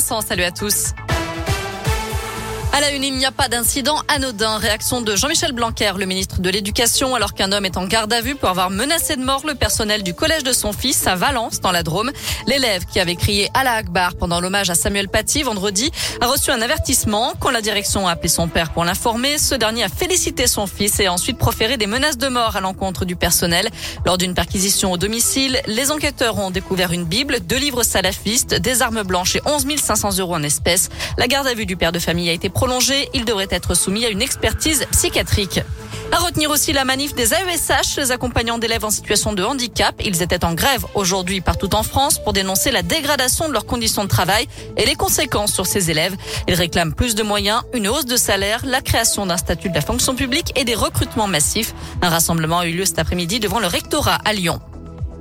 Salut à tous. À la une, il n'y a pas d'incident anodin. Réaction de Jean-Michel Blanquer, le ministre de l'Éducation, alors qu'un homme est en garde à vue pour avoir menacé de mort le personnel du collège de son fils à Valence, dans la Drôme. L'élève qui avait crié Allah Akbar pendant l'hommage à Samuel Paty vendredi a reçu un avertissement. Quand la direction a appelé son père pour l'informer, ce dernier a félicité son fils et a ensuite proféré des menaces de mort à l'encontre du personnel. Lors d'une perquisition au domicile, les enquêteurs ont découvert une Bible, deux livres salafistes, des armes blanches et 11 500 euros en espèces. La garde à vue du père de famille a été il devrait être soumis à une expertise psychiatrique. À retenir aussi la manif des AESH, les accompagnants d'élèves en situation de handicap. Ils étaient en grève aujourd'hui partout en France pour dénoncer la dégradation de leurs conditions de travail et les conséquences sur ces élèves. Ils réclament plus de moyens, une hausse de salaire, la création d'un statut de la fonction publique et des recrutements massifs. Un rassemblement a eu lieu cet après-midi devant le rectorat à Lyon.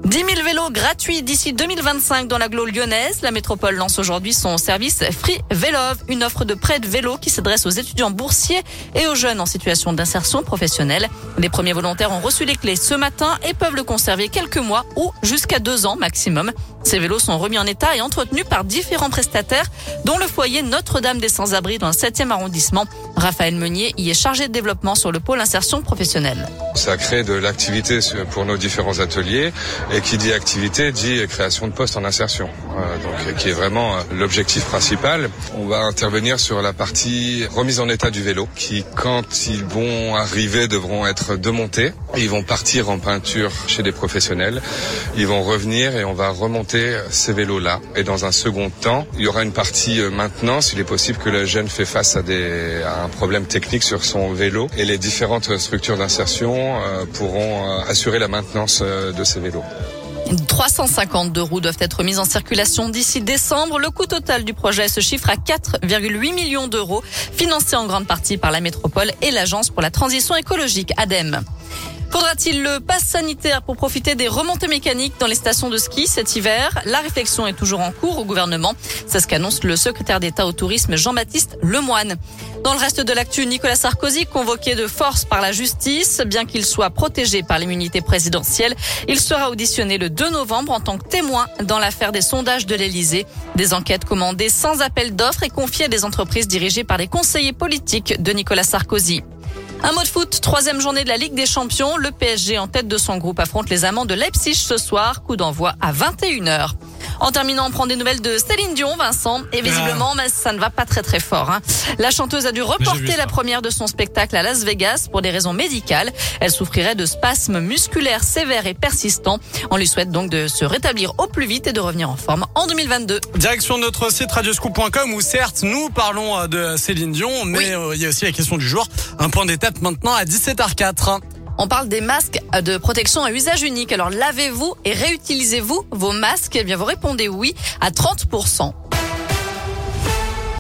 10 000 vélos gratuits d'ici 2025 dans l'agglo lyonnaise. La métropole lance aujourd'hui son service Free Vélove, une offre de prêt de vélo qui s'adresse aux étudiants boursiers et aux jeunes en situation d'insertion professionnelle. Les premiers volontaires ont reçu les clés ce matin et peuvent le conserver quelques mois ou jusqu'à deux ans maximum. Ces vélos sont remis en état et entretenus par différents prestataires, dont le foyer Notre-Dame des Sans-Abris dans le 7e arrondissement. Raphaël Meunier y est chargé de développement sur le pôle insertion professionnelle. Ça crée de l'activité pour nos différents ateliers et qui dit activité dit création de postes en insertion. donc qui est vraiment l'objectif principal. On va intervenir sur la partie remise en état du vélo qui quand ils vont arriver devront être démontés. Ils vont partir en peinture chez des professionnels. Ils vont revenir et on va remonter ces vélos-là. Et dans un second temps, il y aura une partie maintenance. Il est possible que le jeune fait face à, des, à un problème technique sur son vélo et les différentes structures d'insertion pourront assurer la maintenance de ces vélos. 352 roues doivent être mises en circulation d'ici décembre. Le coût total du projet se chiffre à 4,8 millions d'euros, financé en grande partie par la métropole et l'Agence pour la transition écologique, ADEME. Faudra-t-il le pass sanitaire pour profiter des remontées mécaniques dans les stations de ski cet hiver? La réflexion est toujours en cours au gouvernement. C'est ce qu'annonce le secrétaire d'État au tourisme Jean-Baptiste Lemoine. Dans le reste de l'actu, Nicolas Sarkozy, convoqué de force par la justice, bien qu'il soit protégé par l'immunité présidentielle, il sera auditionné le 2 novembre en tant que témoin dans l'affaire des sondages de l'Elysée. Des enquêtes commandées sans appel d'offres et confiées à des entreprises dirigées par les conseillers politiques de Nicolas Sarkozy. Un mot de foot, troisième journée de la Ligue des Champions. Le PSG en tête de son groupe affronte les amants de Leipzig ce soir. Coup d'envoi à 21h. En terminant, on prend des nouvelles de Céline Dion, Vincent. Et visiblement, mais ça ne va pas très très fort. Hein. La chanteuse a dû reporter la première de son spectacle à Las Vegas pour des raisons médicales. Elle souffrirait de spasmes musculaires sévères et persistants. On lui souhaite donc de se rétablir au plus vite et de revenir en forme en 2022. Direction de notre site radioscoop.com où certes nous parlons euh, de Céline Dion, mais euh, il y a aussi la question du jour. Un point d'étape maintenant à 17h04. On parle des masques de protection à usage unique. Alors lavez-vous et réutilisez-vous vos masques? Eh bien vous répondez oui à 30%.